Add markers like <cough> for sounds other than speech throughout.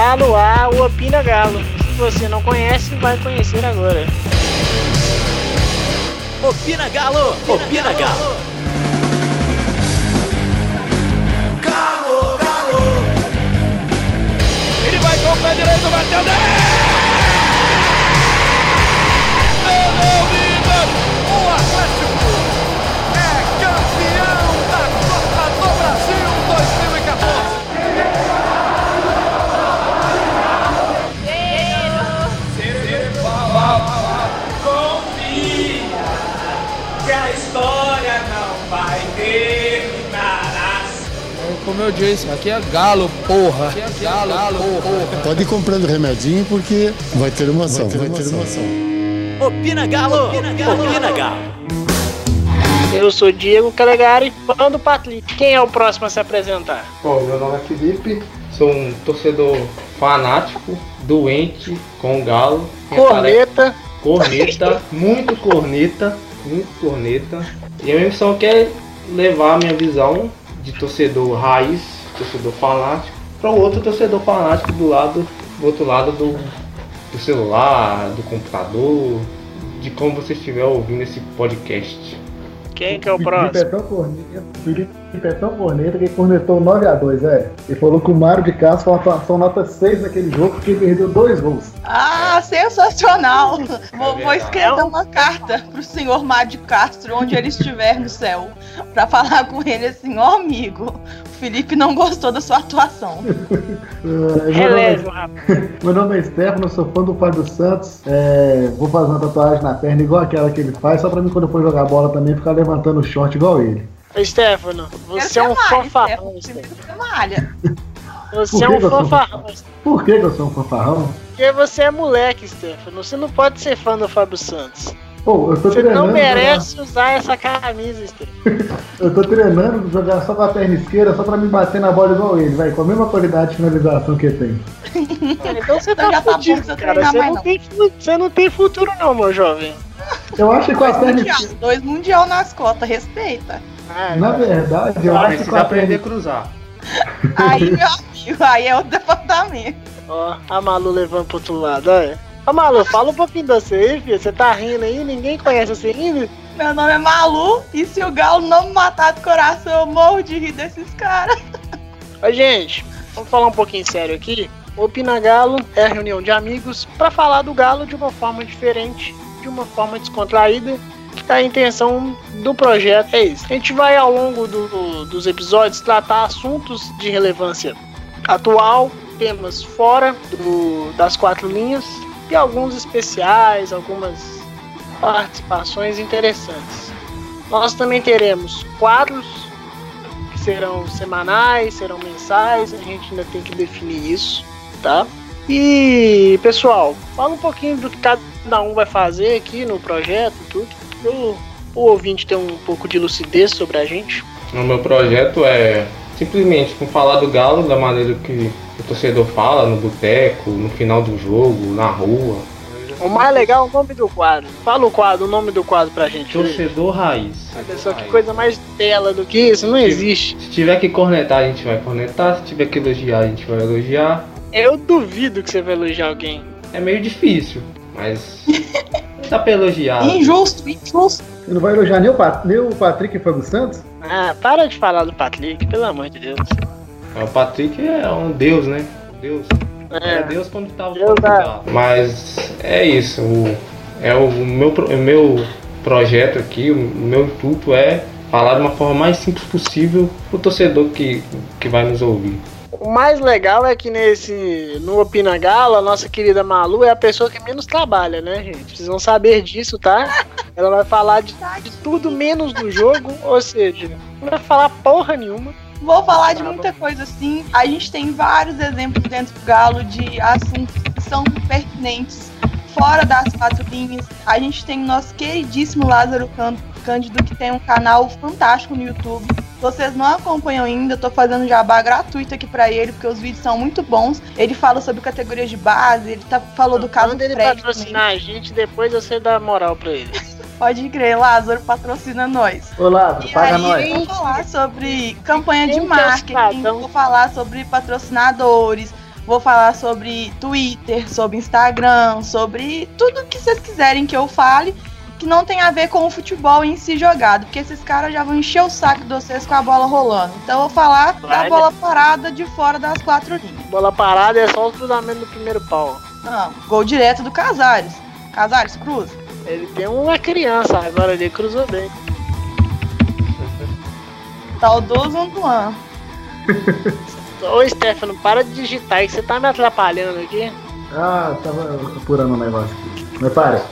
Está no ar o Opina Galo. Se você não conhece, vai conhecer agora. Opina Galo! Opina Galo! Galo, galo! Ele vai com o pé direito, bateu dentro! O Atlético Como eu disse, aqui é galo, porra. Aqui é galo, porra. Pode ir comprando remedinho porque vai ter emoção. Vai ter emoção. Opina Galo! Opina Galo! Opina Galo! Eu sou Diego Calegari, fã do Patlick. Quem é o próximo a se apresentar? Bom, meu nome é Felipe, sou um torcedor fanático, doente com o Galo. Corneta. Corneta, muito corneta, muito corneta. E a minha missão aqui é levar a minha visão de torcedor raiz, torcedor fanático, para o outro torcedor fanático do lado, do outro lado do, do celular, do computador, de como você estiver ouvindo esse podcast. Quem que é o Felipe próximo? é tão corneta, Felipe é tão corneta que ele cornetou 9x2, velho. Ele falou que o Mário de Castro foi uma atuação nota 6 naquele jogo porque ele perdeu dois gols. Ah, sensacional! Vou, vou verdade. escrever uma carta pro senhor Mário Castro, onde ele estiver no céu, pra falar com ele assim, ó amigo, o Felipe não gostou da sua atuação. Uh, <laughs> meu, nome Releve, é, rapaz. meu nome é Stefano, eu sou fã do Fábio Santos. É, vou fazer uma tatuagem na perna igual aquela que ele faz, só pra mim quando eu for jogar bola também ficar levantando o short igual ele. Ô, Stefano, você é um fanfarrão, você é um fanfarrão. Por que, que eu sou um fanfarrão? Porque você é moleque, Stefano. Você não pode ser fã do Fábio Santos. Pô, eu tô Você treinando. não merece usar essa camisa, jogar- <laughs> eu tô treinando jogar só com a perna esquerda, só pra me bater na bola igual ele, vai, com a mesma qualidade de finalização que ele tem. Então você <laughs> Então tá tá fudido, você cara. Você não, não. tem, você não tem futuro não, meu jovem. Eu acho que com a perna Mundial, esquerda. dois mundial nas cotas, respeita. Ah, Na verdade, eu acho que com a perna aprender a cruzar. Aí, meu amigo, aí é o <laughs> departamento. Ó, a Malu levando pro outro lado, olha. Ô Malu, fala um pouquinho de você aí, filho. Você tá rindo aí? Ninguém conhece você ainda? Meu nome é Malu, e se o Galo não me matar do coração, eu morro de rir desses caras. Ô, gente, vamos falar um pouquinho sério aqui. O Opina Galo é a reunião de amigos pra falar do Galo de uma forma diferente, de uma forma descontraída. A intenção do projeto é isso. A gente vai ao longo do- dos episódios tratar assuntos de relevância atual, temas fora do- das quatro linhas e alguns especiais, algumas participações interessantes. Nós também teremos quadros que serão semanais, serão mensais, a gente ainda tem que definir isso, tá? E pessoal, fala um pouquinho do que cada um vai fazer aqui no projeto, tudo, pro o ouvinte ter um pouco de lucidez sobre a gente. O meu projeto é simplesmente com falar do Galo da maneira que o torcedor fala, no boteco, no final do jogo, na rua. O mais legal é o nome do quadro. Fala o quadro, o nome do quadro pra gente. Torcedor raiz. Olha só que coisa mais tela do que isso, não existe. Se tiver que cornetar, a gente vai cornetar. Se tiver que elogiar, a gente vai elogiar. Eu duvido que você vai elogiar alguém. É meio difícil, mas <laughs> dá pra elogiar. Injusto, injusto. Você não vai elogiar nem o, Pat- nem o Patrick e Fábio Santos? Ah, para de falar do Patrick, pelo amor de Deus. O Patrick é um deus, né? Deus. É. Era Deus quando tava Deus fora do da- Galo. Mas é isso. o- é o meu, o meu projeto aqui, o meu intuito é falar de uma forma mais simples possível pro torcedor que, que vai nos ouvir. O mais legal é que nesse no Opina Galo, a nossa querida Malu é a pessoa que menos trabalha, né, gente? Vocês vão saber disso, tá? Ela vai falar de, de tudo menos do jogo, ou seja, não vai falar porra nenhuma. Vou falar de Tá muita coisa assim. A gente tem vários exemplos dentro do Galo de assuntos que são pertinentes fora das quatro linhas. A gente tem o nosso queridíssimo Lázaro Cândido, que tem um canal fantástico no YouTube. Vocês não acompanham ainda, eu tô fazendo jabá gratuito aqui pra ele, porque os vídeos são muito bons. Ele fala sobre categorias de base, ele tá, falou do caso Quando ele Fred também. patrocinar a gente, depois você dá moral pra ele. <laughs> Pode crer, Lázaro patrocina nós. Ô Lázaro, E paga aí, nós. eu vou falar sobre campanha de é marketing, vou falar sobre patrocinadores, Vou falar sobre Twitter, sobre Instagram, sobre tudo que vocês quiserem que eu fale que não tem a ver com o futebol em si jogado, porque esses caras já vão encher o saco de vocês com a bola rolando. Então eu vou falar da Vai, né? bola parada de fora das quatro linhas. Bola parada é só o cruzamento do primeiro pau. Não, gol direto do Casares. Casares, cruza. Ele tem uma criança, agora ele cruzou bem. Saudoso <laughs> Antoine. Ô Stefano, para de digitar aí que você tá me atrapalhando aqui. Ah, tava apurando um negócio aqui. Mas para.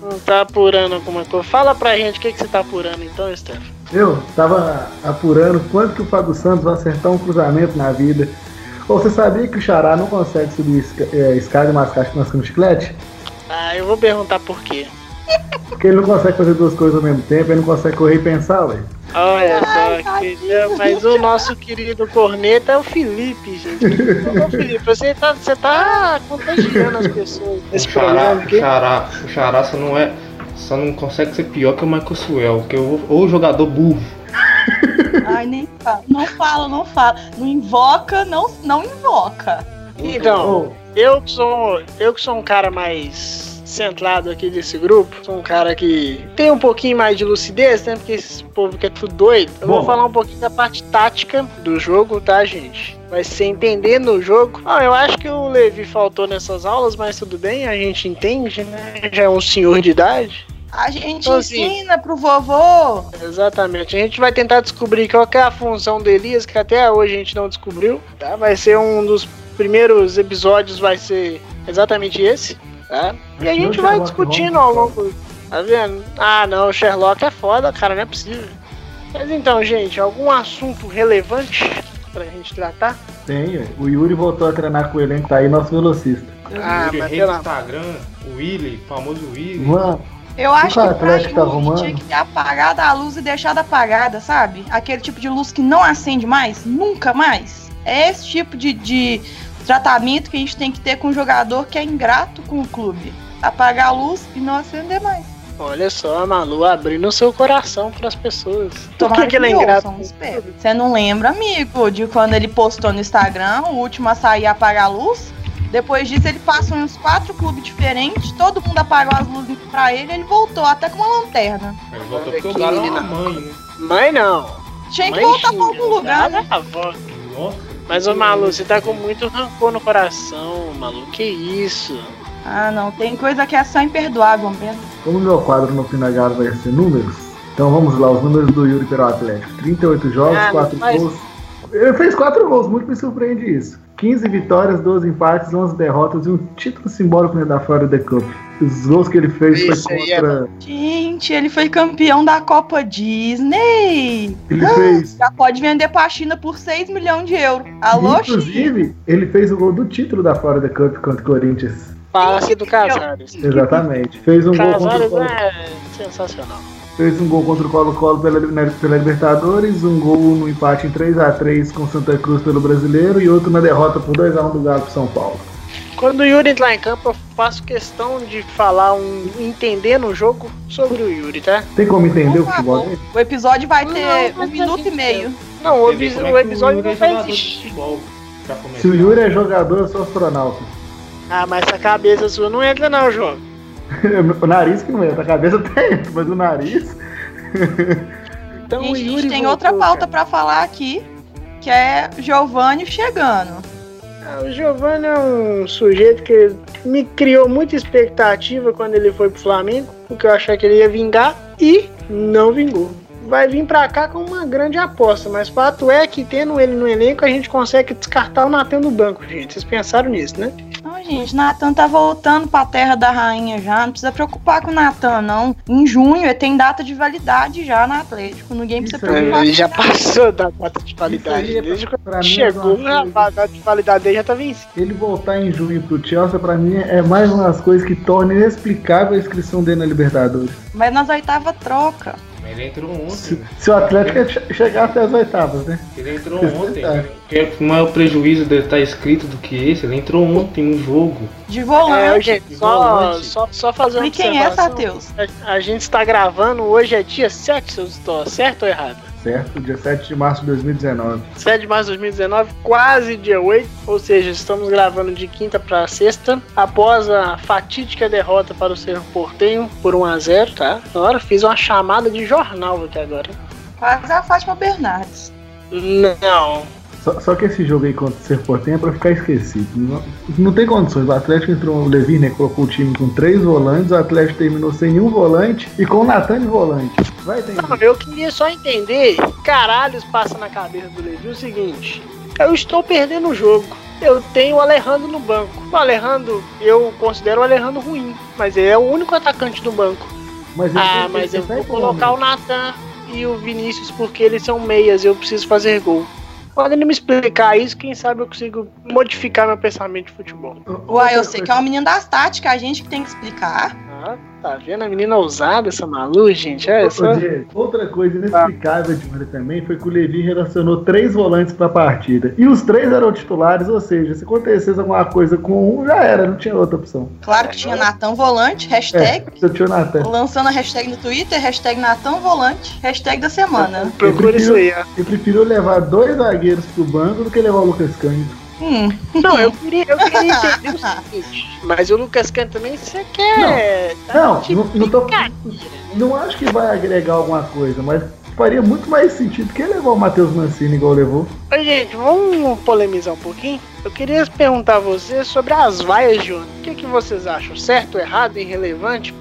Não tá apurando alguma coisa. Fala pra gente o que, que você tá apurando então, Stefano. Eu tava apurando quanto que o Fábio Santos vai acertar um cruzamento na vida. Ou você sabia que o Xará não consegue subir é, escada e mascar mascando chiclete? Ah, eu vou perguntar por quê. Porque ele não consegue fazer duas coisas ao mesmo tempo, ele não consegue correr e pensar, ué. Olha Ai, só, que... mas o nosso querido corneta é o Felipe, gente. Ô <laughs> Felipe, você tá, você tá contagiando as pessoas nesse o Xará, programa o aqui. Xará, o Xará só não é. Só não consegue ser pior que o Michael Suel, que é o, ou jogador burro. Ai, nem fala. Não fala, não fala. Não invoca, não, não invoca. Então, eu que sou eu que sou um cara mais centrado aqui desse grupo, sou um cara que tem um pouquinho mais de lucidez, né? Porque esse povo que é tudo doido. Eu vou Bom. falar um pouquinho da parte tática do jogo, tá, gente? Vai ser entender no jogo. Ah, eu acho que o Levi faltou nessas aulas, mas tudo bem, a gente entende, né? Já é um senhor de idade. A gente Então, assim, ensina pro vovô. Exatamente. A gente vai tentar descobrir qual que é a função do Elias, que até hoje a gente não descobriu. Tá? Vai ser um dos primeiros episódios, vai ser exatamente esse. Tá? E a gente o vai discutindo ao longo. Tá vendo? Ah, não, o Sherlock é foda, cara, não é possível. Mas então, gente, algum assunto relevante pra gente tratar? Tem. O Yuri voltou a treinar com o elenco, tá aí nosso velocista. Ah, o mas pelo do Instagram, o Willy, famoso Willy. Mano, Eu acho que pra tá Yuri arrumando? tinha que ter apagado a luz e deixado apagada, sabe? Aquele tipo de luz que não acende mais, nunca mais. É esse tipo de, de tratamento que a gente tem que ter com um jogador que é ingrato com o clube. Apagar a luz e não acender mais. Olha só, a Malu abrindo seu coração pras pessoas. Por Tomara que, que ele é ingrato? Você não lembra, amigo, de quando ele postou no Instagram, o último a sair apagar a luz? Depois disso, ele passou em uns quatro clubes diferentes, todo mundo apagou as luzes pra ele, ele voltou até com uma lanterna. Ele voltou porque o Galo é mãe, né? Mãe não. Tinha que Mãe voltar pra algum lugar, né? Avó. Nossa. Mas, ô Malu, você tá com muito rancor no coração, Malu. Que isso? Ah, não, tem coisa que é só imperdoável mesmo. como o meu quadro no Pinagaro vai ser números, então vamos lá, os números do Yuri pelo Atlético. 38 jogos, Ah, 4 mas- gols. Ele fez 4 gols, muito me surpreende isso. 15 vitórias, 12 empates, 11 derrotas e um título simbólico da Florida Cup. Os gols que ele fez Isso foi é contra. Gente, ele foi campeão da Copa Disney. Ele fez. Já pode vender pra China por 6 milhões de euros. Alô, China? Inclusive, ele fez o gol do título da Florida Cup contra o Corinthians. Passe do Casares. Exatamente. Fez um gol contra o Casares Colo é sensacional. Fez um gol contra o Colo-Colo pela, pela Libertadores, um gol no empate em 3x3 com Santa Cruz pelo Brasileiro e outro na derrota por 2x1 do Galo pro São Paulo. Quando o Yuri entrar em campo, eu faço questão de falar um. entender no jogo sobre o Yuri, tá? Tem como entender o Por futebol dele? O episódio vai Não, ter mas um minuto e meio. Não, o, epi- é o episódio não é vai jogador de existir. Se o Yuri é jogador, eu sou astronauta. Ah, mas essa cabeça sua não entra não, João. <laughs> o nariz que não entra, a cabeça tem, mas o nariz. Então Gente, o a Yuri gente tem voltou, outra pauta pra falar aqui, que é Giovanni chegando. Ah, O Giovanni é um sujeito que me criou muita expectativa quando ele foi pro Flamengo, porque eu achei que ele ia vingar e não vingou. Vai vir pra cá com uma grande aposta, mas fato é que tendo ele no elenco a gente consegue descartar o Natan no banco, gente. Vocês pensaram nisso, né? Gente, Natan tá voltando pra terra da rainha já. Não precisa preocupar com o Natan, não. Em junho ele tem data de validade já no Atlético. Ninguém precisa Isso preocupar Ele já passou da data de validade. É Desde pra- quando pra é chegou, coisa- a data de validade dele já tá vencida. Ele voltar em junho pro Chelsea, pra mim, é mais uma das coisas que torna inexplicável a inscrição dele na Libertadores. Mas nas oitavas troca. Ele entrou ontem. Se, né? se o Atlético é che- chegar até as oitavas, né? Ele entrou é ontem. né? Que não é o prejuízo dele estar escrito do que esse. Ele entrou ontem no jogo. De É, volante. gente, só, volante. só, só fazer uma E quem é. Tateus? A, a gente está gravando, hoje é dia 7, se eu estou certo ou errado? Certo? Dia 7 de março de 2019. 7 de março de 2019, quase dia 8, ou seja, estamos gravando de quinta para sexta, após a fatídica derrota para o Cerro Portenho por 1 a 0 tá? Agora fiz uma chamada de jornal aqui agora. Quase a Fátima Bernardes. Não. Só, só que esse jogo aí contra o Cerro Portenho é pra ficar esquecido. Não, não tem condições. O Atlético entrou, o Levi, né, colocou o time com três volantes, o Atlético terminou sem nenhum volante e com o Natan de volante. Vai ter. Não, eu queria só entender, caralhos passa na cabeça do Levi o seguinte, eu estou perdendo o jogo. Eu tenho o Alejandro no banco. O Alejandro, eu considero o Alejandro ruim, mas ele é o único atacante do banco. Mas Ah, mas eu tá vou colocar o Natan e o Vinícius porque eles são meias e eu preciso fazer gol. Podem me explicar isso, quem sabe eu consigo modificar meu pensamento de futebol. Uai, eu sei que é uma menina das táticas, a gente que tem que explicar. Ah, tá vendo a menina ousada, essa Malu, gente? Olha Ô, só. Outra coisa inexplicável de ontem também foi que o Levi relacionou três volantes pra partida. E os três eram titulares, ou seja, se acontecesse alguma coisa com um, já era, não tinha outra opção. Claro que tinha Natan Volante, hashtag. É, tinha o Natan. Lançando a hashtag no Twitter, hashtag Natan Volante, hashtag da semana. Procura isso aí, ó. Eu prefiro levar dois zagueiros pro banco do que levar o Lucas Cândido. Hum. Não, eu queria, eu queria <laughs> entender o seguinte. Mas o Lucas Cano também, você quer. tá Não, de não, não tô. Não acho que vai agregar alguma coisa, mas faria muito mais sentido que levar o Matheus Mancini igual levou. Ô, gente, vamos polemizar um pouquinho? Eu queria perguntar a vocês sobre as vaias de ontem. O que, que vocês acham? Certo, errado, irrelevante,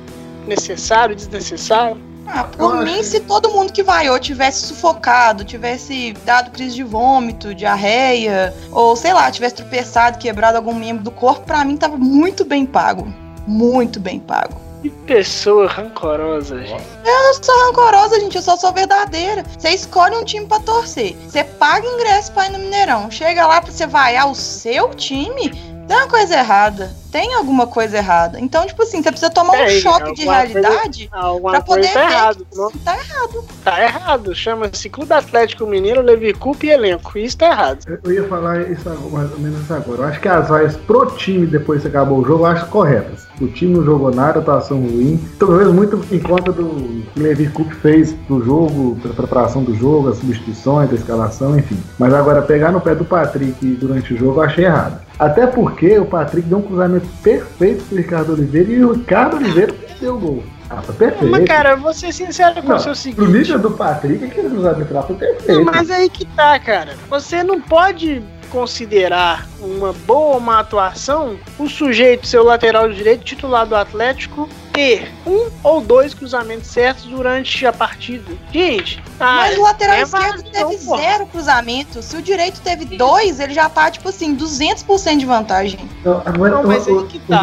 necessário, desnecessário? Ah, por mim, se todo mundo que vaiou tivesse sufocado, tivesse dado crise de vômito, diarreia, ou sei lá, tivesse tropeçado, quebrado algum membro do corpo, pra mim tava muito bem pago. Muito bem pago. Que pessoa rancorosa, gente. Eu não sou rancorosa, gente, eu só sou verdadeira. Você escolhe um time pra torcer. Você paga ingresso pra ir no Mineirão. Chega lá pra você vaiar o seu time, tem uma coisa errada. Tem alguma coisa errada. Então, tipo assim, você precisa tomar um Tem, choque de coisa- realidade Alguma pra coisa poder tá ver errado. que Não, tá errado. tá errado. Chama-se Clube Atlético Mineiro, Levi Coupe e elenco. Isso tá errado. Eu- Eu ia falar isso agora, mais ou menos isso agora. Eu acho que as vaias pro time depois que acabou o jogo, eu acho corretas. O time não jogou nada, atuação ruim. Talvez muito em conta do que o Levi Cook fez pro jogo, pra preparação do jogo, as substituições, a escalação, enfim. Mas agora, pegar no pé do Patrick durante o jogo, eu achei errado. Até porque o Patrick deu um cruzamento perfeito pro Ricardo Oliveira e o Ricardo Oliveira perdeu o gol. Ah, foi perfeito. Mas, cara, vou ser sincero com Não, você o pro seguinte. nível do Patrick, aquele cruzamento lá foi perfeito. Mas aí que tá, cara. Você não pode considerar uma boa ou má atuação o sujeito, seu lateral direito, titular do Atlético, ter um ou dois cruzamentos certos durante a partida. Gente, Mas o lateral é esquerdo vazão, teve porra. zero cruzamento. Se o direito teve dois, ele já tá, tipo assim, 200% de vantagem. Não, agora, Não, mas eu- aí que tá.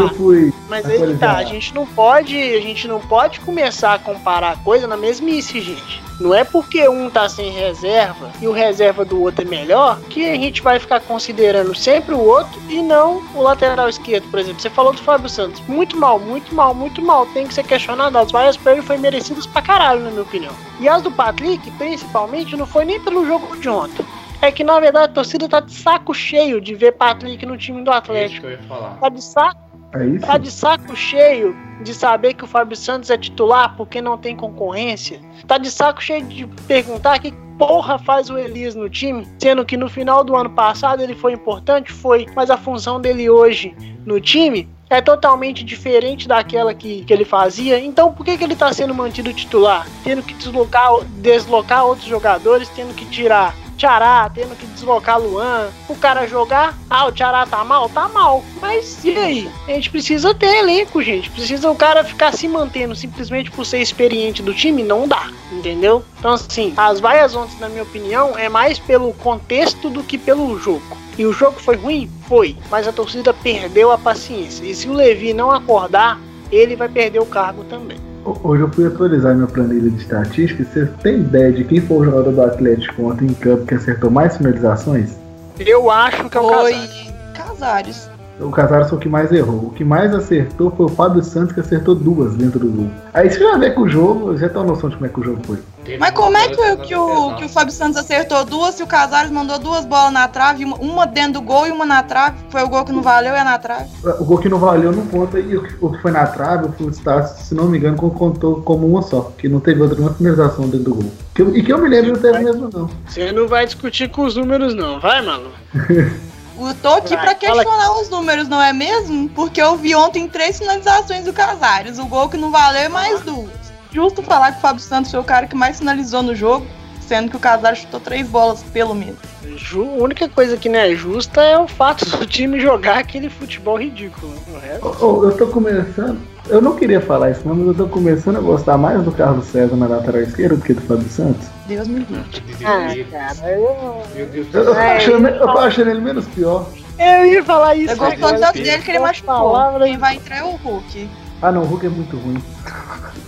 Mas aí que tá, a gente não pode, a gente não pode começar a comparar a coisa na mesmice, gente. Não é porque um tá sem reserva e o reserva do outro é melhor que a gente vai ficar considerando sempre o outro e não o lateral esquerdo, por exemplo. Você falou do Fábio Santos. Muito mal, muito mal, muito mal. Tem que ser questionado. As vaias pra ele foi merecidas pra caralho, na minha opinião. E as do Patrick, principalmente, não foi nem pelo jogo de ontem. É que na verdade a torcida tá de saco cheio de ver Patrick no time do É isso Atlético. que eu ia falar. Tá de saco É isso? Tá de saco cheio de saber que o Fábio Santos é titular porque não tem concorrência. Tá de saco cheio de perguntar que porra faz o Elias no time, sendo que no final do ano passado ele foi importante, foi, mas a função dele hoje no time é totalmente diferente daquela que, que ele fazia. Então por que, que ele tá sendo mantido titular? Tendo que deslocar, deslocar outros jogadores, tendo que tirar Tchará, tendo que deslocar Luan, o cara jogar, ah, o Tchará tá mal? Tá mal. Mas e aí? A gente precisa ter elenco, gente. Precisa o cara ficar se mantendo simplesmente por ser experiente do time? Não dá, entendeu? Então, assim, as vaias ontem, na minha opinião, é mais pelo contexto do que pelo jogo. E o jogo foi ruim? Foi. Mas a torcida perdeu a paciência. E se o Levi não acordar, ele vai perder o cargo também. Hoje eu fui atualizar minha planilha de estatística. Você tem ideia de quem foi o jogador do Atlético ontem em campo que acertou mais finalizações? Eu acho que é o Foi Casares. Casares. O Casares foi o que mais errou. O que mais acertou foi o Fábio Santos, que acertou duas dentro do gol. Aí você já vê que o jogo, já tem uma noção de como é que o jogo foi. Mas como é que, o- que o, que o Fábio Santos acertou duas se o Casares mandou duas bolas na trave, uma, uma dentro do gol e uma na trave? Foi o gol que não valeu e é na trave. O gol que não valeu não conta, e o que- o que foi na trave, o Futstas, se não me engano, contou como uma só, que não teve outra nenhuma finalização dentro do gol. Que e que eu me lembro não teve mesmo, não. Você não vai discutir com os números, não. Vai, Malu. <laughs> Eu tô aqui fala questionar os números, não é mesmo? Porque eu vi ontem três finalizações do Casares. O gol que não valeu e mais duas. Justo falar que o Fábio Santos foi o cara que mais finalizou no jogo, sendo que o Casares chutou três bolas, pelo menos. Ju- a única coisa que não é justa é o fato do time jogar aquele futebol ridículo. O resto- Ô, ô, eu tô começando, eu não queria falar isso não, mas eu tô começando a gostar mais do Carlos César na lateral esquerda do que do Fábio Santos. Deus me livre. Ah, cara, eu, Meu Deus do Eu, eu, tô É, achando, eu tô achando ele menos pior. eu ia falar isso. Eu agora, tanto dele que ele Uma machucou. palavra- Quem vai entrar é o Hulk. Ah não, o Hulk é muito ruim.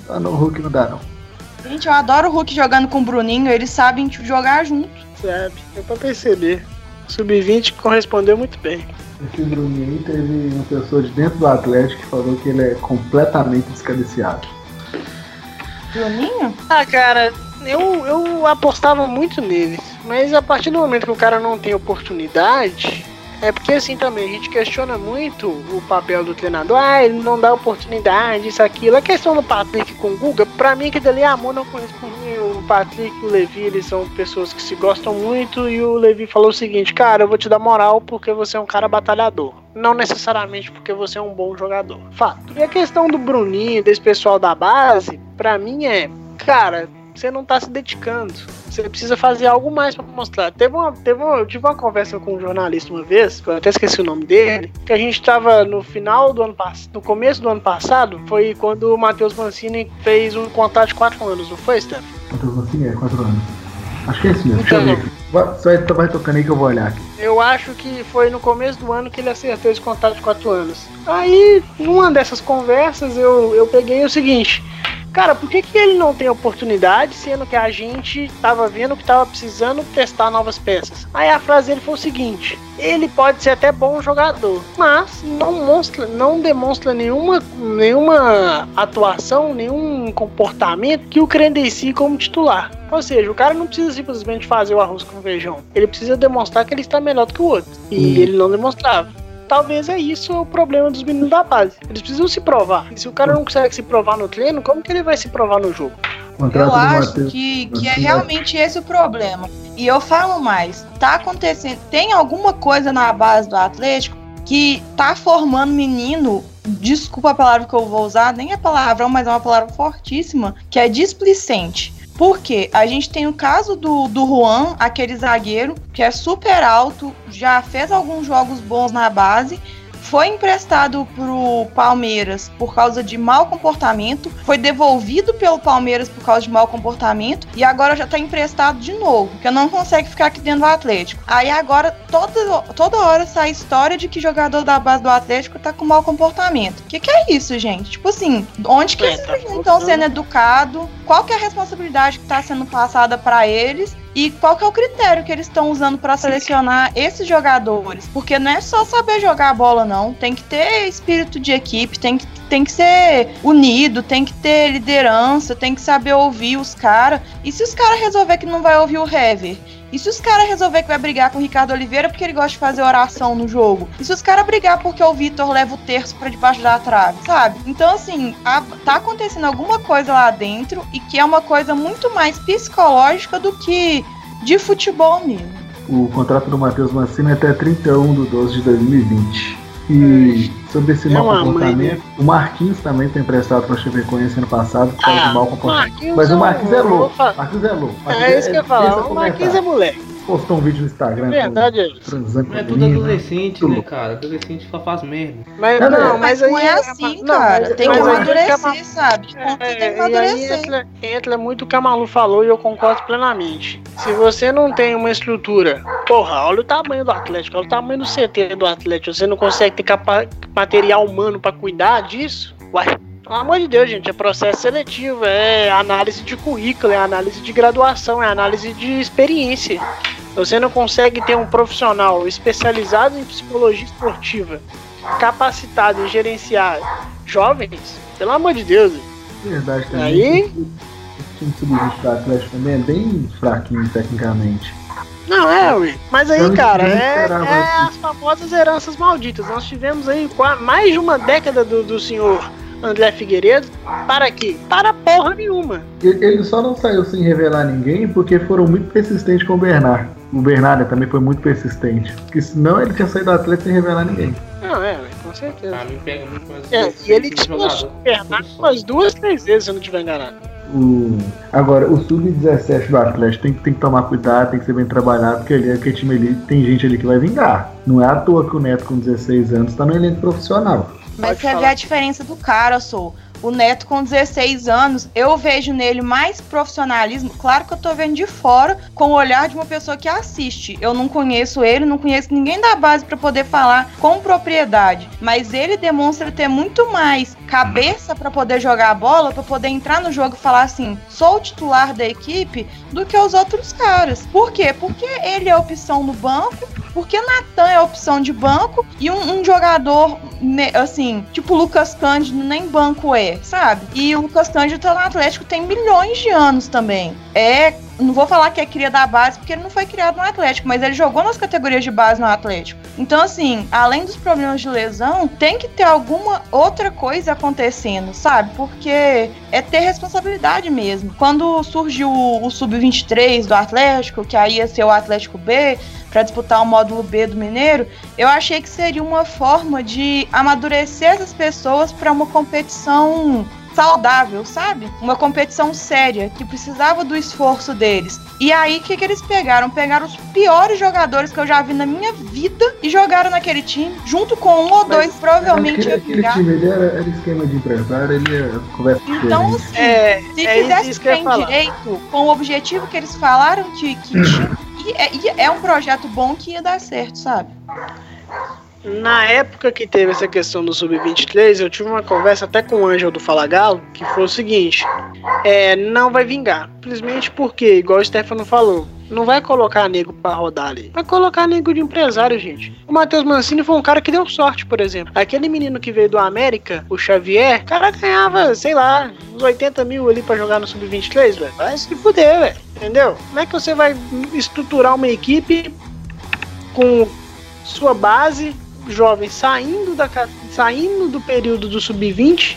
Ah não, o Hulk não dá não. Gente, eu adoro o Hulk jogando com o Bruninho, eles sabem jogar junto. Sabe, deu pra perceber. Sub-20 correspondeu muito bem. Esse Bruninho aí teve uma pessoa de dentro do Atlético que falou que ele é completamente descabeceado. Bruninho? Ah, cara, eu, eu apostava muito nele. Mas a partir do momento que o cara não tem oportunidade, é porque assim também, a gente questiona muito o papel do treinador. Ah, ele não dá oportunidade, isso, aquilo. A questão do Patrick com o Guga, pra mim que dali amor não corresponde. O Patrick e o Levi, eles são pessoas que se gostam muito. E o Levi falou o seguinte: Cara, eu vou te dar moral porque você é um cara batalhador. Não necessariamente porque você é um bom jogador. Fato. E a questão do Bruninho, desse pessoal da base, pra mim é, cara, você não tá se dedicando. Você precisa fazer algo mais pra mostrar. Teve uma, teve uma, eu tive uma conversa com um jornalista uma vez, que eu até esqueci o nome dele, que a gente tava no final do ano passado, no começo do ano passado, foi quando o Matheus Mancini fez um contrato de 4 anos, não foi, Steph? Quantos assim é? Quatro anos. Acho que é isso mesmo. Então. Vai, vai, vai tocando aí que eu vou olhar aqui. Eu acho que foi no começo do ano que ele acertou esse contrato de 4 anos. Aí, numa dessas conversas, eu, eu peguei o seguinte. Cara, por que, que ele não tem oportunidade, sendo que a gente tava vendo que tava precisando testar novas peças? Aí a frase dele foi o seguinte: ele pode ser até bom jogador, mas não, mostra, não demonstra nenhuma, nenhuma atuação, nenhum comportamento que o credencie como titular. Ou seja, o cara não precisa simplesmente fazer o arroz com feijão. Ele precisa demonstrar que ele está melhor do que o outro. E Hum. ele não demonstrava. Talvez é isso o problema dos meninos da base. Eles precisam se provar. E se o cara não consegue se provar no treino, como que ele vai se provar no jogo? Contrato Eu acho que, que é realmente esse o problema. E eu falo mais, tá acontecendo, tem alguma coisa na base do Atlético que tá formando menino, desculpa a palavra que eu vou usar, nem é palavrão, mas é uma palavra fortíssima, que é displicente. Porque a gente tem o caso do, do Juan, aquele zagueiro, que é super alto, já fez alguns jogos bons na base, foi emprestado pro Palmeiras por causa de mau comportamento, foi devolvido pelo Palmeiras por causa de mau comportamento e agora já tá emprestado de novo, porque não consegue ficar aqui dentro do Atlético. Aí agora toda, toda hora sai a história de que jogador da base do Atlético tá com mau comportamento. O que, que é isso, gente? Tipo assim, onde que esses tá estão sendo educados? Qual que é a responsabilidade que tá sendo passada para eles? E qual que é o critério que eles estão usando para selecionar esses jogadores? Porque não é só saber jogar a bola, não. Tem que ter espírito de equipe, tem que, tem que ser unido, tem que ter liderança, tem que saber ouvir os caras. E se os caras resolver que não vai ouvir o Hever? E se os caras resolver que vai brigar com o Ricardo Oliveira porque ele gosta de fazer oração no jogo? E se os caras brigar porque o Vitor leva o terço pra debaixo da trave, sabe? Então, assim, a- tá acontecendo alguma coisa lá dentro e que é uma coisa muito mais psicológica do que de futebol mesmo. O contrato do Matheus Mancini é até 31 de 12 de 2020. E sobre esse É mau uma mãe, comportamento, o Marquinhos também foi emprestado para a Chapecoense ano passado por causa Ah, de mau comportamento. Marquinhos Mas é o um- Marquinhos é louco. Marquinhos é louco. Marquinhos É isso que eu ia falar. O comentar. Marquinhos é moleque. Postou um vídeo no Instagram. Verdade é isso. Transando Mas é tudo menina. adolescente, Tudo né, cara? Adolescente só faz merda. Mas Não, não, mas, não aí é assim, não, cara. tem que aí amadurecer, sabe? É, tem que e aí amadurecer. entra, entra muito o que a Malu falou e eu concordo plenamente. Se você não tem uma estrutura, porra, olha o tamanho do Atlético, olha o tamanho do CT do Atlético, você não consegue ter capa- material humano pra cuidar disso, uai. Pelo amor de Deus, gente, é processo seletivo, é análise de currículo, é análise de graduação, é análise de experiência. Você não consegue ter um profissional especializado em psicologia esportiva capacitado em gerenciar jovens, pelo amor de Deus. Verdade também. Aí- Esse time sub-20 do Atlético também é bem fraquinho tecnicamente. Não, é, ui. Mas Eu aí, não- cara, é, é as famosas heranças malditas. Nós tivemos aí mais de uma década do, do senhor André Figueiredo. Para quê? Para porra nenhuma. Ele ele só não saiu sem revelar ninguém porque foram muito persistentes com o Bernard. O Bernard também foi muito persistente. Porque senão ele tinha saído do Atlético sem revelar ninguém. Não, é, com certeza. Pra mim pega muito mais É, e ele tipo jogador. o Bernardo umas duas, três vezes, se eu não estiver enganado. O... Agora, o Sub-17 do Atlético tem, que- tem que tomar cuidado, tem que ser bem trabalhado, porque ali, aquele time ali tem gente ali que vai vingar. Não é à toa que o Neto com 16 anos tá no elenco profissional. Mas Pode você vê falar. a diferença do cara, sou. O Neto com 16 anos, eu vejo nele mais profissionalismo. Claro que eu tô vendo de fora, com o olhar de uma pessoa que assiste. Eu não conheço ele, não conheço ninguém da base pra poder falar com propriedade. Mas ele demonstra ter muito mais cabeça pra poder jogar a bola, pra poder entrar no jogo e falar assim: sou o titular da equipe, do que os outros caras. Por quê? Porque ele é opção no banco, porque Natan é opção de banco e um, um jogador, assim, tipo Lucas Cândido, nem banco é, sabe? E o Lucas Cândido tá Atlético tem milhões de anos também. É. Não vou falar que é cria da base, porque ele não foi criado no Atlético, mas ele jogou nas categorias de base no Atlético. Então, assim, além dos problemas de lesão, tem que ter alguma outra coisa acontecendo, sabe? Porque é ter responsabilidade mesmo. Quando surgiu o, o Sub-23 do Atlético, que aí ia ser o Atlético B, para disputar o módulo B do Mineiro, eu achei que seria uma forma de amadurecer essas pessoas para uma competição saudável, sabe? Uma competição séria, que precisava do esforço deles. E aí, o que, que eles pegaram? Pegaram os piores jogadores que eu já vi na minha vida e jogaram naquele time, junto com um ou dois, provavelmente aquele, ia aquele time ali era, era esquema de empresário, ele é conversa Então, assim, É, se é fizesse bem direito, com o objetivo que eles falaram que, que <coughs> tinha, e é, e é um projeto bom que ia dar certo, sabe? Na época que teve essa questão do Sub-23, eu tive uma conversa até com o Ângelo do Fala Galo, que foi o seguinte: é, não vai vingar. Simplesmente porque, igual o Stefano falou, não vai colocar nego pra rodar ali. Vai colocar nego de empresário, gente. O Matheus Mancini foi um cara que deu sorte, por exemplo. Aquele menino que veio do América, o Xavier, o cara ganhava, sei lá, uns 80 mil ali pra jogar no Sub-23, velho. Vai se fuder, velho. Entendeu? Como é que você vai estruturar uma equipe com sua base jovem saindo, da, saindo do período do sub-20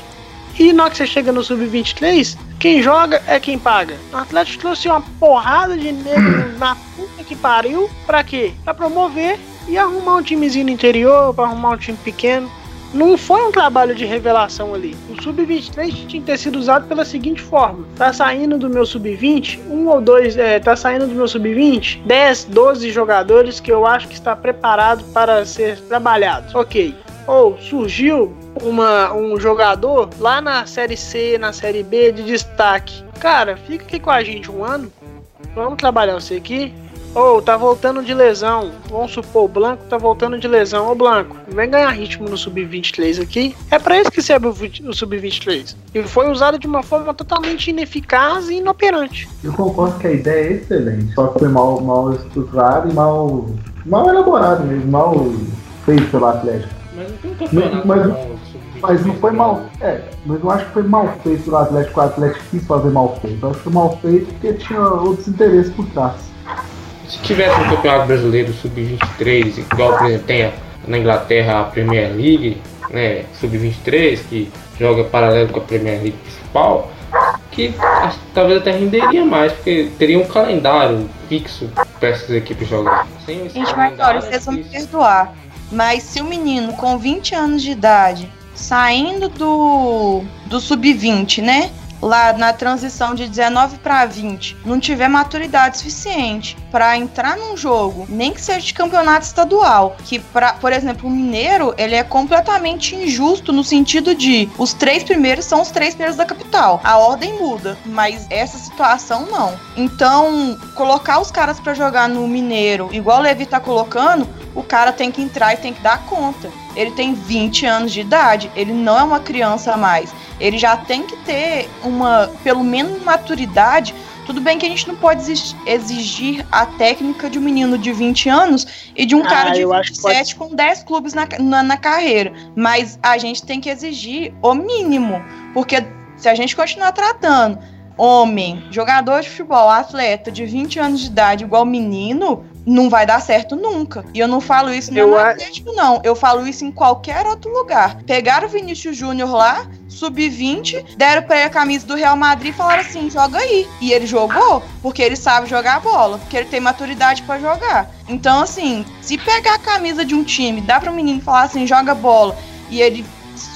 e na hora que você chega no sub-23, quem joga é quem paga. O Atlético trouxe uma porrada de negro <coughs> na puta que pariu, pra quê? Pra promover e arrumar um timezinho no interior, pra arrumar um time pequeno. Não foi um trabalho de revelação ali. O sub-23 tinha que ter sido usado pela seguinte forma: tá saindo do meu sub-20, um ou dois, é, tá saindo do meu sub-20, 10, 12 jogadores que eu acho que está preparado para ser trabalhado. Ok. Ou surgiu uma, um jogador lá na série C, na série B de destaque. Cara, fica aqui com a gente um ano. Vamos trabalhar você aqui. Ou tá voltando de lesão. Vamos supor, o Blanco tá voltando de lesão. Ô Blanco, vem ganhar ritmo no Sub-23 aqui. É pra isso que serve o vi- o Sub-23. E foi usado de uma forma totalmente ineficaz e inoperante. Eu concordo que a ideia é excelente, só que foi mal, mal estruturado e mal, mal elaborado mesmo, mal feito pelo Atlético. Mas não tem um campeonato Mas- sub-23, Mas não foi né? mal. É, mas não acho que foi mal feito pelo Atlético, o Atlético quis fazer mal feito. Eu acho que foi mal feito porque tinha outros interesses por trás. Se tivesse um campeonato brasileiro sub-23, igual por exemplo tem na Inglaterra a Premier League, né, sub-23, que joga paralelo com a Premier League principal, que talvez até renderia mais, porque teria um calendário fixo para essas equipes jogar. Sem Gente, Martório, vocês vão me perdoar. Mas se o menino com 20 anos de idade, saindo do, do sub-20, né? Lá na transição de 19 para 20, não tiver maturidade suficiente para entrar num jogo, nem que seja de campeonato estadual, que pra, por exemplo, o Mineiro, ele é completamente injusto no sentido de os três primeiros são os três primeiros da capital. A ordem muda, mas essa situação não. Então, colocar os caras para jogar no Mineiro, igual o Levi tá colocando, o cara tem que entrar e tem que dar conta. Ele tem 20 anos de idade, ele não é uma criança mais. Ele já tem que ter uma, pelo menos, maturidade Tudo bem que a gente não pode exigir a técnica de um menino de 20 anos e de um Ah, cara de eu acho que 27 com 10 clubes na, na, na carreira. Mas a gente tem que exigir o mínimo. Porque se a gente continuar tratando homem, jogador de futebol, atleta de 20 anos de idade igual menino, não vai dar certo nunca. E eu não falo isso não Eu no Atlético, não. Eu falo isso em qualquer outro lugar. Pegaram o Vinícius Júnior lá, sub-20, deram pra ele a camisa do Real Madrid e falaram assim: joga aí. E ele jogou porque ele sabe jogar bola, porque ele tem maturidade pra jogar. Então, assim, se pegar a camisa de um time, dá pra um menino falar assim: joga bola, e ele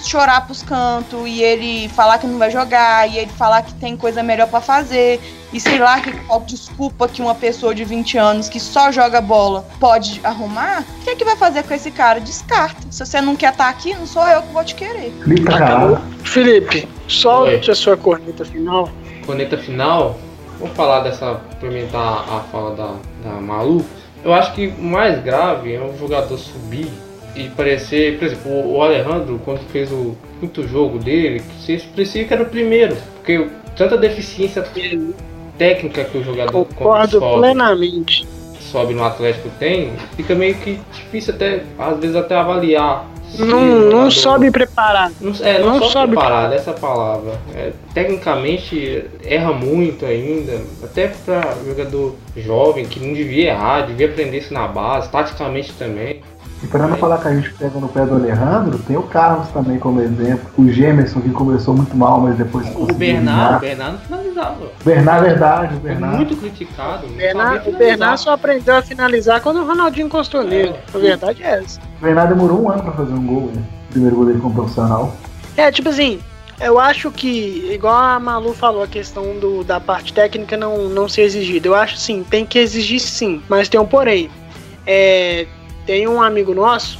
chorar pros cantos, e ele falar que não vai jogar, e ele falar que tem coisa melhor pra fazer, e sei lá que qual desculpa que uma pessoa de 20 anos que só joga bola pode arrumar, o que, é que vai fazer com esse cara? Descarta. Se você não quer estar aqui, não sou eu que vou te querer. Felipe tá calado. Felipe, solte a sua corneta final. Conecta final, vamos falar dessa, implementar a fala da, da Malu. Eu acho que o mais grave é um jogador subir e parecer, por exemplo, o Alejandro, quando fez o quinto jogo dele, você parecia que era o primeiro, porque tanta deficiência técnica que o jogador Concordo sobe, plenamente. sobe no Atlético tem, fica meio que difícil até, às vezes até avaliar. Não, não sobe preparado. não, é, não, Não sobe sobe preparado, essa é palavra. É, tecnicamente erra muito ainda, até para jogador jovem que não devia errar, devia aprender isso na base, taticamente também. E para não falar que a gente pega no pé do Alejandro, tem o Carlos também como exemplo. O Gemerson, que começou muito mal, mas depois O Bernardo, o. Bernardo não finalizava. O Bernardo, verdade, o Foi Bernardo. muito criticado. o finalizar. Bernard só aprendeu a finalizar quando o Ronaldinho encostou nele. A verdade é essa. O Bernardo demorou um ano pra fazer um gol, né? Primeiro gol dele como profissional. É, tipo assim, eu acho que, igual a Malu falou, a questão do, da parte técnica não, não ser exigida. Eu acho sim, tem que exigir sim, mas tem um porém. É, tem um amigo nosso,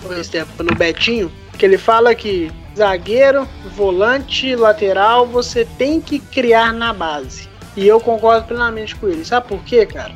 por exemplo, no Betinho, que ele fala que zagueiro, volante, lateral, você tem que criar na base. E eu concordo plenamente com ele. Sabe por quê, cara?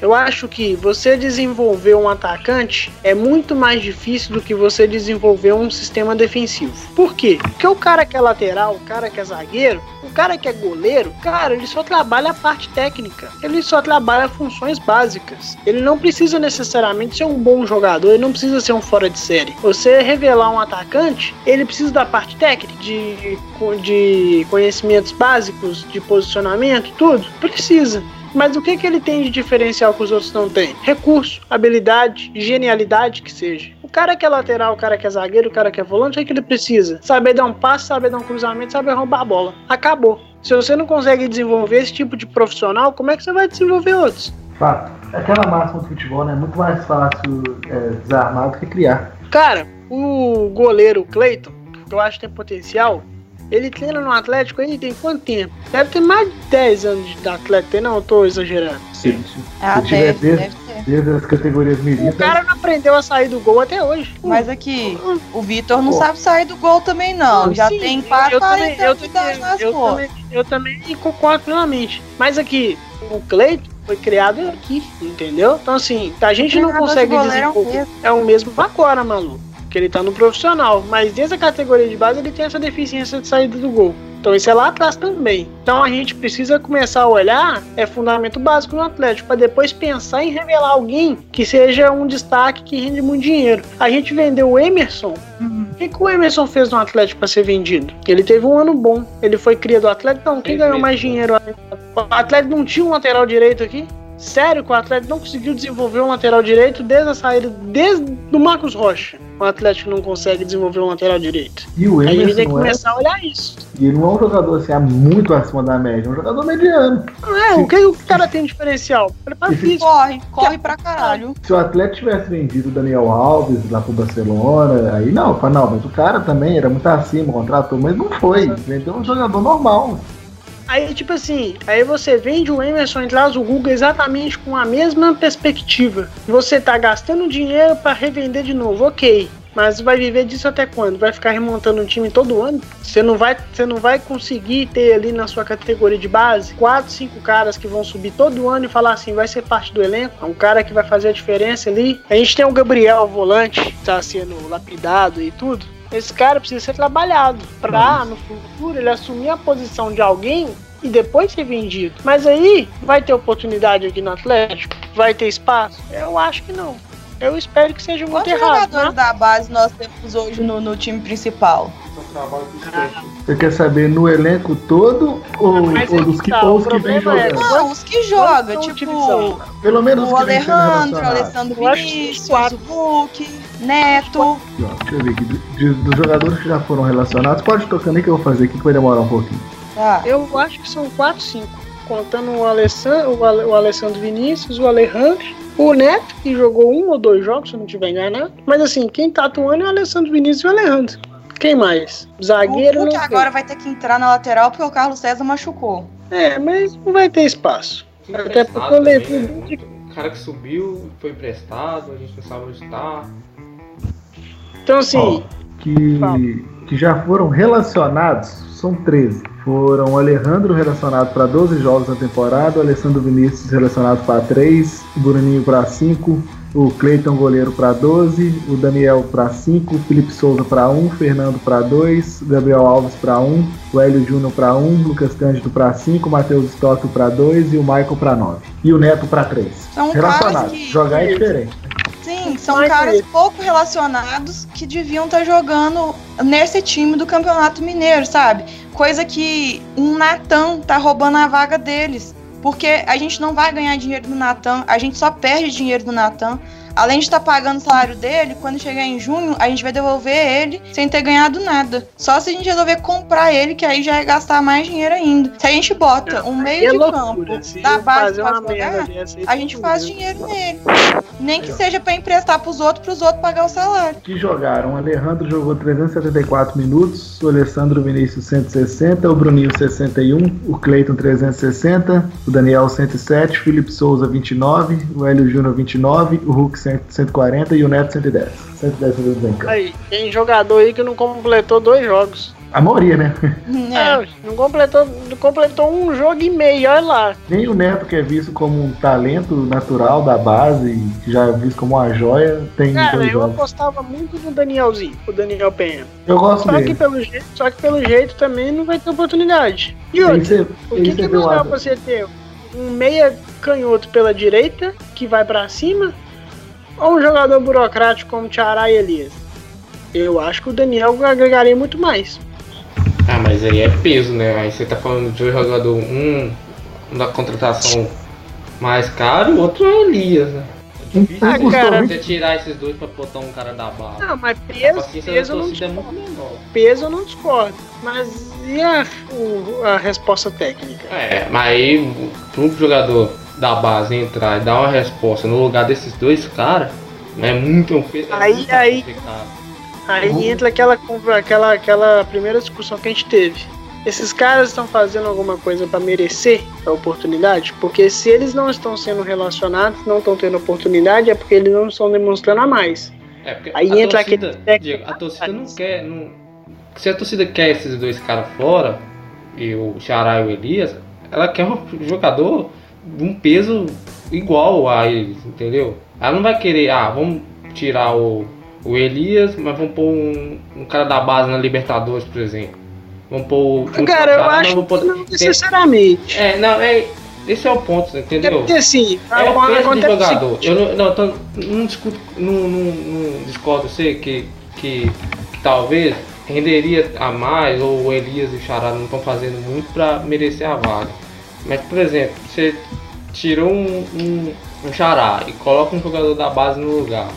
Eu acho que você desenvolver um atacante é muito mais difícil do que você desenvolver um sistema defensivo. Por quê? Porque o cara que é lateral, o cara que é zagueiro, o cara que é goleiro, cara, ele só trabalha a parte técnica. Ele só trabalha funções básicas. Ele não precisa necessariamente ser um bom jogador, ele não precisa ser um fora de série. Você revelar um atacante, ele precisa da parte técnica, de, de conhecimentos básicos, de posicionamento, tudo. Precisa. Mas o que, que ele tem de diferencial que os outros não têm? Recurso, habilidade, genialidade que seja. O cara que é lateral, o cara que é zagueiro, o cara que é volante, o que, que ele precisa? Saber dar um passe, saber dar um cruzamento, saber roubar a bola. Acabou. Se você não consegue desenvolver esse tipo de profissional, como é que você vai desenvolver outros? Fato. Aquela máxima do futebol, né? É muito mais fácil é, desarmar do que criar. Cara, o goleiro Cleiton, que eu acho que tem potencial, ele treina no Atlético aí tem quanto tempo? Deve ter mais de 10 anos de Atlético, não, eu tô exagerando. Se, Ah, se tiver deve, desde, deve ter. desde as categorias O militares. cara não aprendeu a sair do gol até hoje. Mas aqui, o Vitor não Pô. sabe sair do gol também, não. Já Sim, tem quase eu 40 também, eu anos de idade também, nas eu também, eu também concordo plenamente. Mas aqui, o Cleiton foi criado aqui, entendeu? Então assim, a gente não consegue goleiro é desenvolver. É o mesmo agora, maluco. Que ele tá no profissional. Mas desde a categoria de base ele tem essa deficiência de saída do gol. Então isso é lá atrás também. Então a gente precisa começar a olhar é fundamento básico no Atlético para depois pensar em revelar alguém que seja um destaque que rende muito dinheiro. A gente vendeu o Emerson. O que, que o Emerson fez no Atlético para ser vendido? Ele teve um ano bom. Ele foi cria do Atlético. Não, quem ganhou mesmo. mais dinheiro? O Atlético não tinha um lateral direito aqui? Sério que o Atlético não conseguiu desenvolver um lateral direito desde a saída, desde do Marcos Rocha. O Atlético não consegue desenvolver um lateral direito. E o A gente tem Emerson que é, começar a olhar isso. e ele não é um jogador assim, ah, muito acima da média, é um jogador mediano. É, o que o cara tem de diferencial? Preparo físico. Corre, corre pra caralho. Se o Atlético tivesse vendido o Daniel Alves lá pro Barcelona, aí não, fala, não, mas o cara também era muito acima, contratou, mas não foi. Vendeu um jogador normal. Aí, tipo assim, aí você vende o Emerson traz o Guga exatamente com a mesma perspectiva. Você tá gastando dinheiro pra revender de novo, ok. Mas vai viver disso até quando? Vai ficar remontando um time todo ano? Você não vai, você não vai conseguir ter ali na sua categoria de base quatro, cinco caras que vão subir todo ano e falar assim, vai ser parte do elenco, é um cara que vai fazer a diferença ali. A gente tem o Gabriel, o volante, que tá sendo lapidado e tudo. Esse cara precisa ser trabalhado pra, no futuro, ele assumir a posição de alguém e depois ser vendido. Mas aí vai ter oportunidade aqui no Atlético? Vai ter espaço? Eu acho que não. Eu espero que seja muito Quantos errado. jogadores né? da base nós temos hoje no, no time principal? Você quer saber no elenco todo ou, Mas ou dos que, tá, ou os que vem problema é- jogando? Não, os que jogam, tipo são Pelo menos os o vem Alejandro, o. Alessandro Vinícius, o Hulk, Neto. Deixa eu ver aqui. de- dos jogadores que já foram relacionados, pode tocando aí que eu vou fazer aqui que vai demorar um pouquinho. Tá. Eu acho que são 4, 5. Contando o Alessandro, o Ale- o Alessandro Vinícius, o Alejandro, o Neto, que jogou um ou dois jogos, se eu não estiver enganado. Mas assim, quem tá atuando é o Alessandro Vinícius e o Alejandro. Quem mais? O Zagueiro Hulk não tem. agora vai ter que entrar na lateral porque o Carlos César machucou. É, mas não vai ter espaço. Até porque levei também, né? O cara que subiu foi emprestado, a gente não sabe onde tá. Então assim, que, que já foram relacionados são 13. Foram o Alejandro relacionado para 12 jogos na temporada, o Alessandro Vinícius relacionado para 3, o Bruninho para 5, o Cleiton goleiro para 12, o Daniel para 5, o Felipe Souza para 1, o Fernando para 2, o Gabriel Alves para 1, o Hélio Júnior para 1, o Lucas Cândido para 5, o Matheus Stocco para 2 e o Michael para 9. E o Neto para 3. São Relacionados. caras que- Jogar é diferente. Sim, são caras pouco relacionados que deviam estar jogando nesse time do Campeonato Mineiro, sabe? Coisa que um Natan tá roubando a vaga deles. Porque a gente não vai ganhar dinheiro do Natan, a gente só perde dinheiro do Natan. Além de estar pagando o salário dele, quando chegar em junho, a gente vai devolver ele sem ter ganhado nada. Só se a gente resolver comprar ele, que aí já é gastar mais dinheiro ainda. Se a gente bota um meio é de loucura. campo da base merda jogar, a gente faz dinheiro nele. Nem que seja pra emprestar pros outros, pros outros pagar o salário. que jogaram. O Alejandro jogou 374 minutos, o Alessandro Vinícius 160, o Bruninho 61, o Cleiton 360, o Daniel 107, o Felipe Souza 29, o Hélio Júnior 29, o Hulk 100 140 e o Neto 110. 110 minutos em campo. Aí, tem jogador aí que não completou dois jogos. A maioria, né? É. É, não completou, não completou um jogo e meio, olha lá. Nem o Neto, que é visto como um talento natural da base, que já é visto como uma joia, tem Cara, dois eu jogos. apostava muito no Danielzinho, o Daniel Penha. Eu gosto Só que, dele. pelo jeito, só que pelo jeito também não vai ter oportunidade. E sempre- o que, que é sempre melhor guarda. você ter? Um meia canhoto pela direita, que vai pra cima, ou um jogador burocrático como Tiará e Elias? Eu acho que o Daniel agregaria muito mais. Ah, mas aí é peso, né? Aí você tá falando de um jogador, um da contratação mais caro, o outro é Elias, né? Um Ah, custou cara. Você tirar esses dois pra botar um cara da base. Não, mas peso, peso eu não é discordo. muito menor. Peso eu não discordo. Mas e a, o- a resposta técnica? É, mas aí um jogador da base entrar e dar uma resposta no lugar desses dois caras, é muito, é Aí- muito aí- complicado. Aí entra aquela, aquela, aquela primeira discussão que a gente teve. Esses caras estão fazendo alguma coisa para merecer a oportunidade? Porque se eles não estão sendo relacionados, não estão tendo oportunidade, é porque eles não estão demonstrando a mais. É, porque Aí a entra torcida, aquele Diego, a torcida não quer. Não, se a torcida quer esses dois caras fora, e o Xará e o Elias, ela quer um jogador um peso igual a eles, entendeu? Ela não vai querer, ah, vamos tirar o, o Elias, mas vamos pôr um, um cara da base na Libertadores, por exemplo. Vamos pôr. um Cara, eu acho vamos pôr- não necessariamente. É, não, é. Esse é o ponto, É entendeu? porque assim, É o peso do o jogador. Eu não, não, tô- não discuto, não, não, não discordo você que, que, que talvez renderia a mais, ou o Elias e o Chará não estão fazendo muito para merecer a vaga. Mas, por exemplo, você tirou um, um, um Chará e coloca um jogador da base no lugar.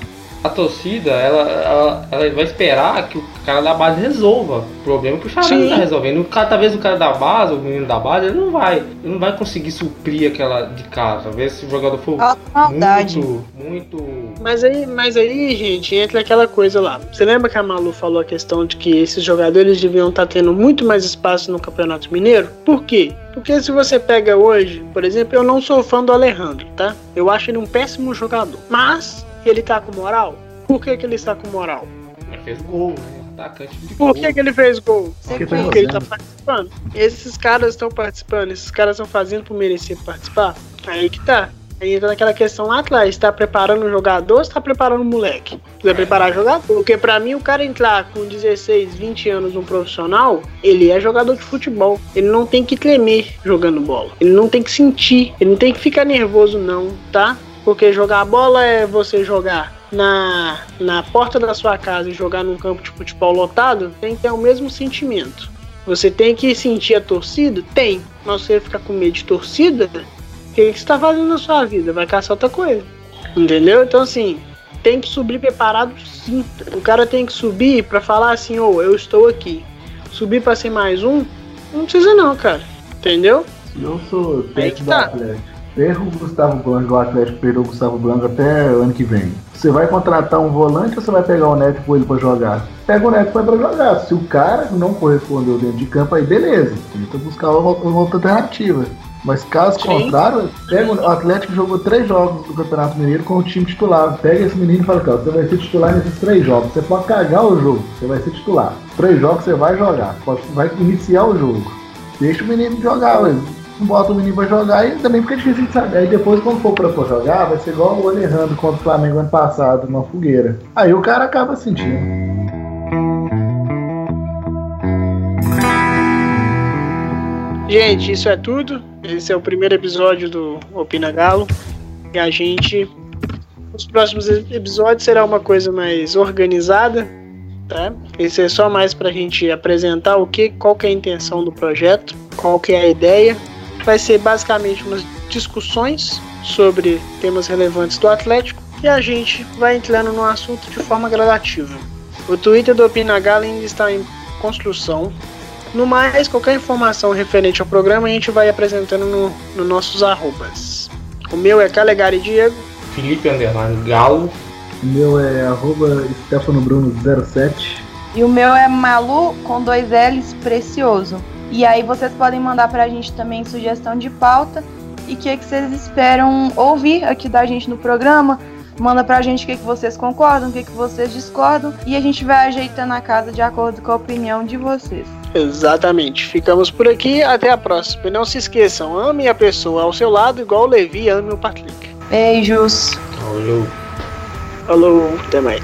A torcida, ela, ela, ela vai esperar que o cara da base resolva o problema que o Sim. tá resolvendo. O cara, talvez o cara da base, o menino da base, ele não vai, ele não vai conseguir suprir aquela de cara. Talvez se o jogador for maldade. muito, muito. Mas aí, mas aí, gente, entra aquela coisa lá. Você lembra que a Malu falou a questão de que esses jogadores deviam estar tendo muito mais espaço no Campeonato Mineiro? Por quê? Porque se você pega hoje, por exemplo, eu não sou fã do Alejandro, tá? Eu acho ele um péssimo jogador. Mas ele tá com moral? Por que, que ele está com moral? Mas fez gol, né? Atacante de Por gol. que, que ele fez gol? Porque tá Porque ele tá participando. Esses caras estão participando, esses caras estão fazendo por merecer participar. Aí que tá. Aí entra naquela questão lá atrás, está preparando o jogador ou está preparando o moleque? Precisa preparar o jogador. Porque pra mim, o cara entrar com 16, 20 anos no profissional, ele é jogador de futebol. Ele não tem que tremer jogando bola. Ele não tem que sentir. Ele não tem que ficar nervoso, não, tá? Porque jogar bola é você jogar na, na porta da sua casa e jogar num campo de futebol lotado, tem que ter o mesmo sentimento. Você tem que sentir a torcida? Tem. Mas você ficar com medo de torcida, o que, que você tá fazendo na sua vida? Vai caçar outra coisa. Entendeu? Então, assim, tem que subir preparado sim. O cara tem que subir para falar assim, ô, oh, eu estou aqui. Subir para ser mais um, não precisa não, cara. Entendeu? Eu sou técnico do tá. Atlético. Erro o Gustavo Blanco, o Atlético perdeu o Gustavo Blanco até ano que vem. Você vai contratar um volante ou você vai pegar o Neto com ele pra jogar? Pega o Neto pra jogar. Se o cara não correspondeu dentro de campo, aí beleza. Tenta buscar uma uma outra alternativa. Mas caso Sim. contrário, pega o Atlético jogou três jogos do Campeonato Mineiro com o time titular. Pega esse menino e fala, cara, você vai ser titular nesses três jogos. Você pode cagar o jogo, você vai ser titular. Três jogos você vai jogar, pode- vai iniciar o jogo. Deixa o menino jogar, ué. Bota o menino pra jogar e também fica difícil de saber. Aí depois, quando for pra jogar, vai ser igual o Alejandro contra o Flamengo ano passado, numa fogueira. Aí o cara acaba sentindo. Gente, isso é tudo. Esse é o primeiro episódio do Opina Galo. E a gente. Os próximos episódios será uma coisa mais organizada, tá? Esse é só mais pra gente apresentar o que, qual que é a intenção do projeto, qual que é a ideia. Vai ser basicamente umas discussões sobre temas relevantes do Atlético e a gente vai entrando no assunto de forma gradativa. O Twitter do Opina Galo ainda está em construção, no mais, qualquer informação referente ao programa a gente vai apresentando no, no nossos arrobas. O meu é Calegari Diego. Felipe Underline Galo. O meu é arroba Stefano Bruno 07. E o meu é Malu com dois L's precioso. E aí vocês podem mandar pra gente também sugestão de pauta e o que, que vocês esperam ouvir aqui da gente no programa. Manda pra gente o que, que vocês concordam, o que, que vocês discordam e a gente vai ajeitando a casa de acordo com a opinião de vocês. Exatamente. Ficamos por aqui. Até a próxima. E não se esqueçam, ame a pessoa ao seu lado, igual o Levi ame o Patrick. Beijos! Falou. Falou, até mais.